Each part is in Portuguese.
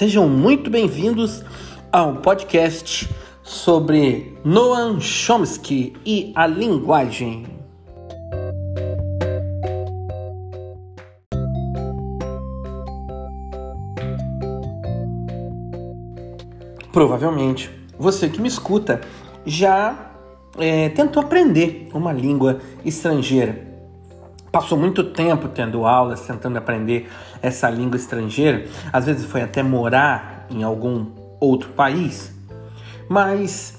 Sejam muito bem-vindos ao podcast sobre Noam Chomsky e a linguagem. Provavelmente você que me escuta já é, tentou aprender uma língua estrangeira passou muito tempo tendo aulas, tentando aprender essa língua estrangeira, às vezes foi até morar em algum outro país, mas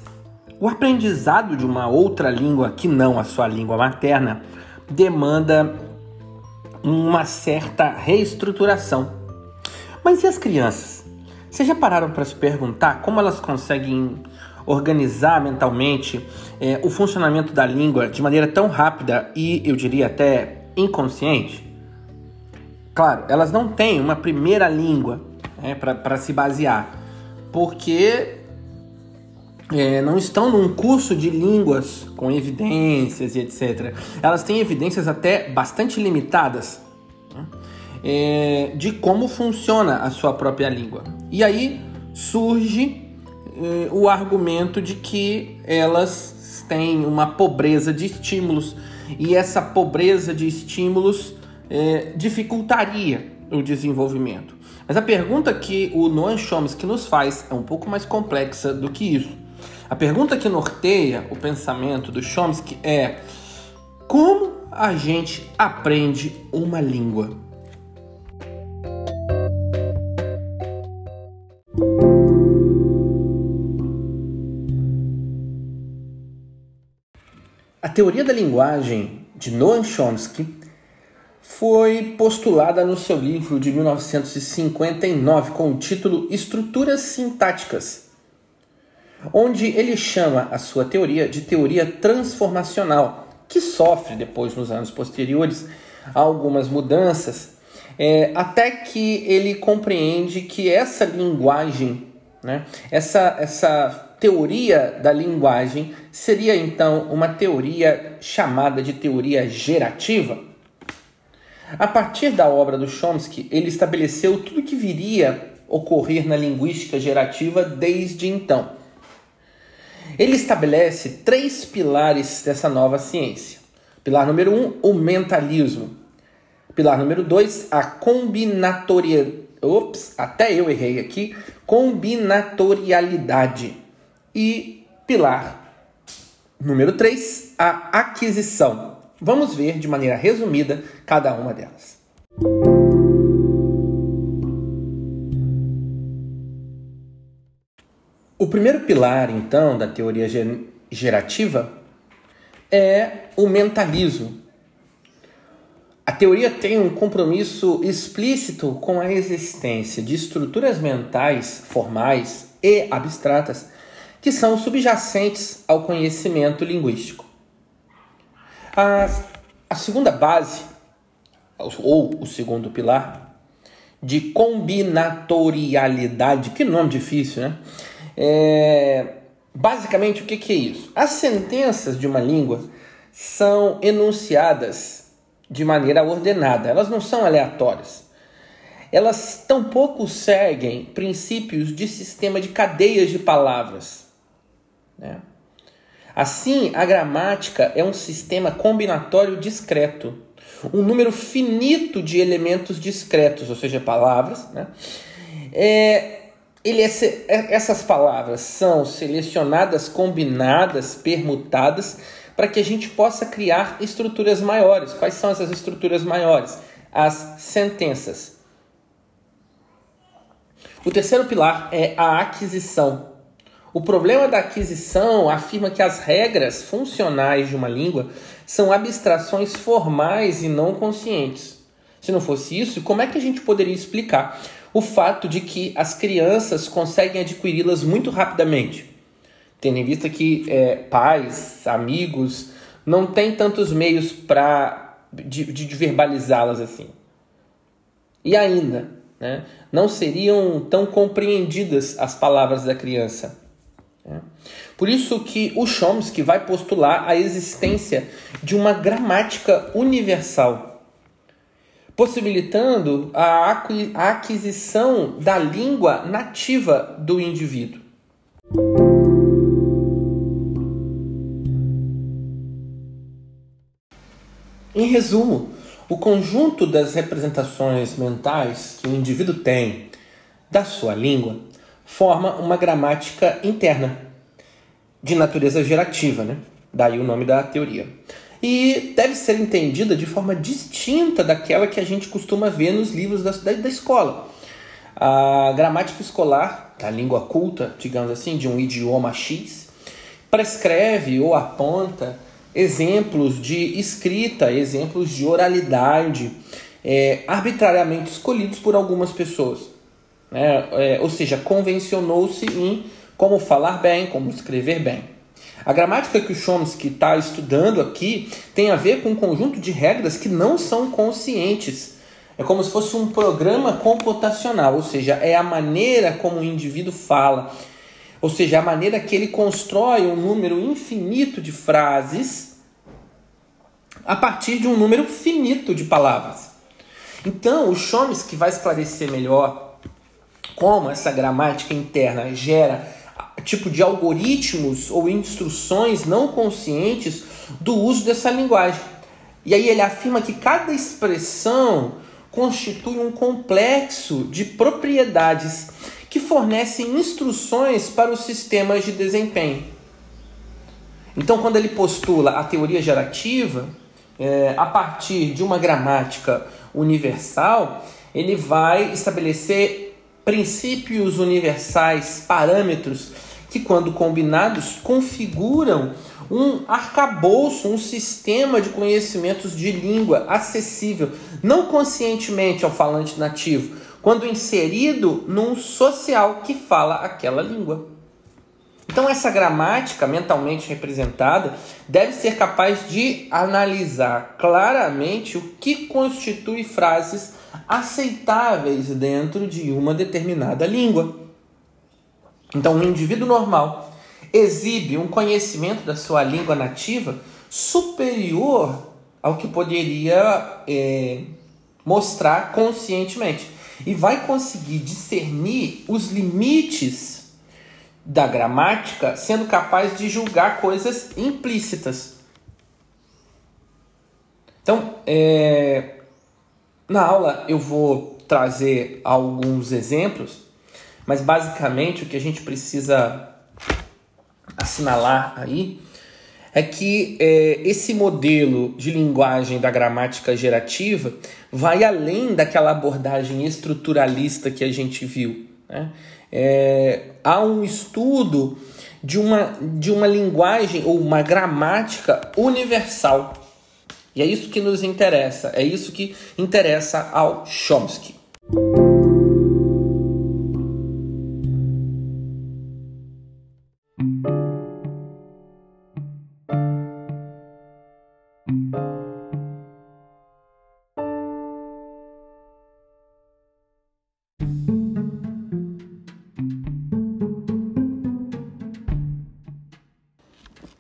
o aprendizado de uma outra língua que não a sua língua materna demanda uma certa reestruturação. Mas e as crianças? Vocês já pararam para se perguntar como elas conseguem organizar mentalmente é, o funcionamento da língua de maneira tão rápida e eu diria até inconsciente, claro, elas não têm uma primeira língua né, para se basear, porque é, não estão num curso de línguas com evidências e etc. Elas têm evidências até bastante limitadas né, é, de como funciona a sua própria língua. E aí surge é, o argumento de que elas têm uma pobreza de estímulos e essa pobreza de estímulos é, dificultaria o desenvolvimento. Mas a pergunta que o Noam Chomsky nos faz é um pouco mais complexa do que isso. A pergunta que norteia o pensamento do Chomsky é: como a gente aprende uma língua? Teoria da linguagem de Noam Chomsky foi postulada no seu livro de 1959 com o título Estruturas Sintáticas, onde ele chama a sua teoria de teoria transformacional, que sofre depois, nos anos posteriores, algumas mudanças, é, até que ele compreende que essa linguagem, né, essa, essa teoria da linguagem seria então uma teoria chamada de teoria gerativa. A partir da obra do Chomsky, ele estabeleceu tudo que viria ocorrer na linguística gerativa desde então. Ele estabelece três pilares dessa nova ciência. Pilar número um, o mentalismo. Pilar número dois, a combinatoriedade. Ops, até eu errei aqui. Combinatorialidade. E pilar número 3, a aquisição. Vamos ver de maneira resumida cada uma delas. O primeiro pilar, então, da teoria gerativa é o mentalismo. A teoria tem um compromisso explícito com a existência de estruturas mentais formais e abstratas que são subjacentes ao conhecimento linguístico. A, a segunda base, ou o segundo pilar, de combinatorialidade, que nome difícil, né? É, basicamente, o que, que é isso? As sentenças de uma língua são enunciadas de maneira ordenada, elas não são aleatórias. Elas tampouco seguem princípios de sistema de cadeias de palavras. Né? Assim, a gramática é um sistema combinatório discreto, um número finito de elementos discretos, ou seja, palavras. Né? É, ele é, é, essas palavras são selecionadas, combinadas, permutadas, para que a gente possa criar estruturas maiores. Quais são essas estruturas maiores? As sentenças. O terceiro pilar é a aquisição. O problema da aquisição afirma que as regras funcionais de uma língua são abstrações formais e não conscientes. Se não fosse isso, como é que a gente poderia explicar o fato de que as crianças conseguem adquiri-las muito rapidamente? Tendo em vista que é, pais, amigos, não têm tantos meios para de, de verbalizá-las assim. E ainda, né, não seriam tão compreendidas as palavras da criança. É. Por isso que o Chomsky vai postular a existência de uma gramática universal. possibilitando a aquisição da língua nativa do indivíduo. Em resumo, o conjunto das representações mentais que o indivíduo tem da sua língua forma uma gramática interna de natureza gerativa, né? Daí o nome da teoria. E deve ser entendida de forma distinta daquela que a gente costuma ver nos livros da, da, da escola. A gramática escolar, da língua culta, digamos assim, de um idioma X, prescreve ou aponta exemplos de escrita, exemplos de oralidade, é, arbitrariamente escolhidos por algumas pessoas. Né? É, ou seja, convencionou-se em como falar bem, como escrever bem. A gramática que o Chomsky está estudando aqui tem a ver com um conjunto de regras que não são conscientes. É como se fosse um programa computacional, ou seja, é a maneira como o indivíduo fala, ou seja, a maneira que ele constrói um número infinito de frases a partir de um número finito de palavras. Então, o Chomsky vai esclarecer melhor como essa gramática interna gera tipo de algoritmos ou instruções não conscientes do uso dessa linguagem. E aí ele afirma que cada expressão constitui um complexo de propriedades que fornecem instruções para os sistemas de desempenho. Então, quando ele postula a teoria gerativa, é, a partir de uma gramática universal, ele vai estabelecer princípios universais, parâmetros que, quando combinados, configuram um arcabouço, um sistema de conhecimentos de língua acessível, não conscientemente ao falante nativo, quando inserido num social que fala aquela língua. Então, essa gramática mentalmente representada deve ser capaz de analisar claramente o que constitui frases aceitáveis dentro de uma determinada língua. Então, um indivíduo normal exibe um conhecimento da sua língua nativa superior ao que poderia é, mostrar conscientemente e vai conseguir discernir os limites da gramática, sendo capaz de julgar coisas implícitas. Então, é, na aula eu vou trazer alguns exemplos, mas basicamente o que a gente precisa assinalar aí é que é, esse modelo de linguagem da gramática gerativa vai além daquela abordagem estruturalista que a gente viu. Né? É, há um estudo de uma, de uma linguagem ou uma gramática universal. E é isso que nos interessa, é isso que interessa ao Chomsky.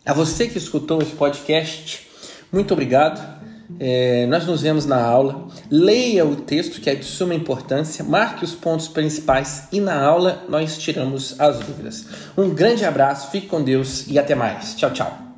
A você que escutou esse podcast, muito obrigado. É, nós nos vemos na aula. Leia o texto, que é de suma importância, marque os pontos principais e na aula nós tiramos as dúvidas. Um grande abraço, fique com Deus e até mais. Tchau, tchau.